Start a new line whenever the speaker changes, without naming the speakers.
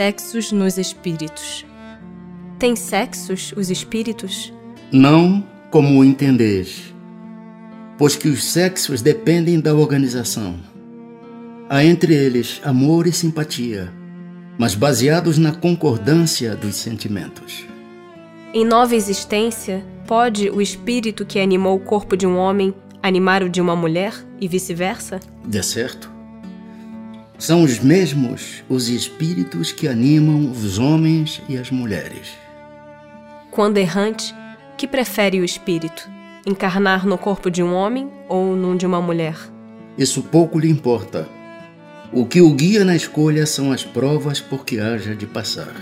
sexos nos espíritos. Tem sexos os espíritos?
Não como o entendeis, pois que os sexos dependem da organização. Há entre eles amor e simpatia, mas baseados na concordância dos sentimentos.
Em nova existência, pode o espírito que animou o corpo de um homem animar o de uma mulher e vice-versa?
De certo. São os mesmos os espíritos que animam os homens e as mulheres.
Quando errante, que prefere o espírito? Encarnar no corpo de um homem ou num de uma mulher?
Isso pouco lhe importa. O que o guia na escolha são as provas por que haja de passar.